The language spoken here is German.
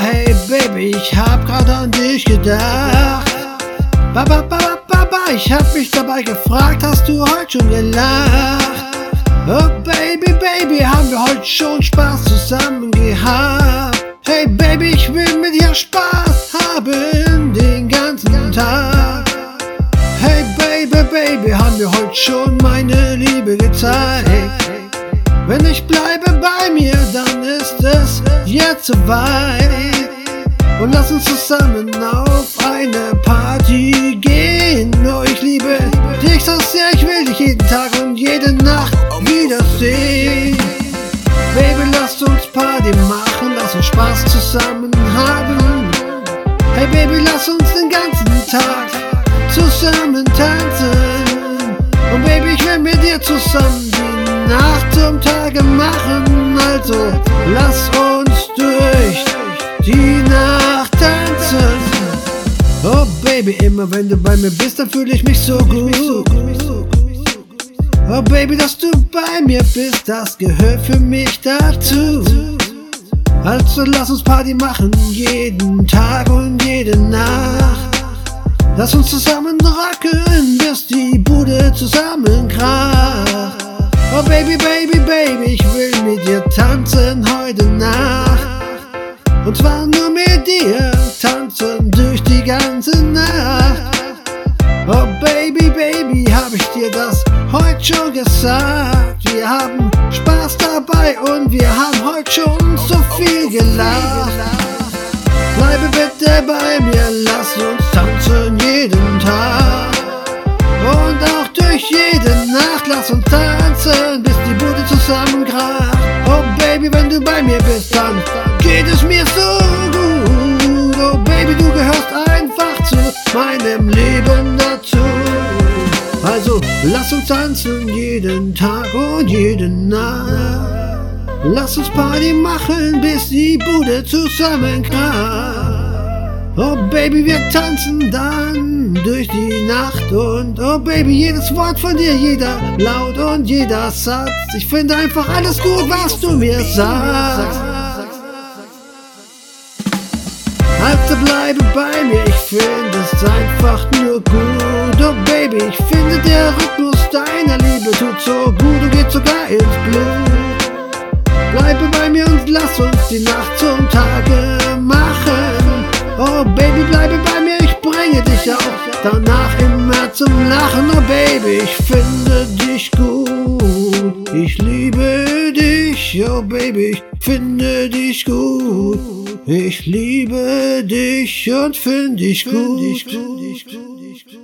Hey Baby, ich hab grad an dich gedacht. Ba, ba, ba, ba, ba, ich hab mich dabei gefragt, hast du heute schon gelacht? Baby, Baby, haben wir heute schon Spaß zusammen gehabt? Hey Baby, ich will mit dir Spaß haben den ganzen Tag. Hey Baby, Baby, haben wir heute schon meine Liebe gezeigt? Wenn ich bleibe bei mir, dann ist es jetzt soweit. Und lass uns zusammen auf eine Party gehen. Oh, ich liebe dich so sehr, ich will dich jeden Tag und jede Nacht wiedersehen. Baby, lass uns Party machen, lass uns Spaß zusammen haben. Hey Baby, lass uns den ganzen Tag zusammen tanzen. Und Baby, ich will mit dir zusammen die Nacht zum Tage machen. Also lass uns durch die Nacht tanzen. Oh Baby, immer wenn du bei mir bist, dann fühle ich mich so gut. Oh Baby, dass du bei mir bist, das gehört für mich dazu. Also lass uns Party machen, jeden Tag und jede Nacht. Lass uns zusammen rocken, bis die Bude zusammenkracht. Oh Baby, Baby, Baby, ich will mit dir tanzen heute Nacht. Und zwar nur mit dir tanzen durch die ganze Nacht. Heute schon gesagt? Wir haben Spaß dabei und wir haben heute schon so viel gelacht. Bleibe bitte bei mir, lass uns tanzen jeden Tag. Und auch durch jede Nacht, lass uns tanzen, bis die Bude zusammenkracht. Oh Baby, wenn du bei mir bist, dann geht es mir so gut. Oh Baby, du gehörst einfach zu meinem Leben lass uns tanzen jeden Tag und jede Nacht. Lass uns Party machen, bis die Bude zusammenkracht. Oh Baby, wir tanzen dann durch die Nacht und oh Baby, jedes Wort von dir, jeder Laut und jeder Satz. Ich finde einfach alles gut, was du mir sagst. Also bleibe bei mir, ich finde sogar ins Blut. Bleibe bei mir und lass uns die Nacht zum Tage machen. Oh Baby, bleibe bei mir, ich bringe dich auch danach immer zum Lachen. Oh Baby, ich finde dich gut. Ich liebe dich, oh Baby, ich finde dich gut. Ich liebe dich und finde dich gut.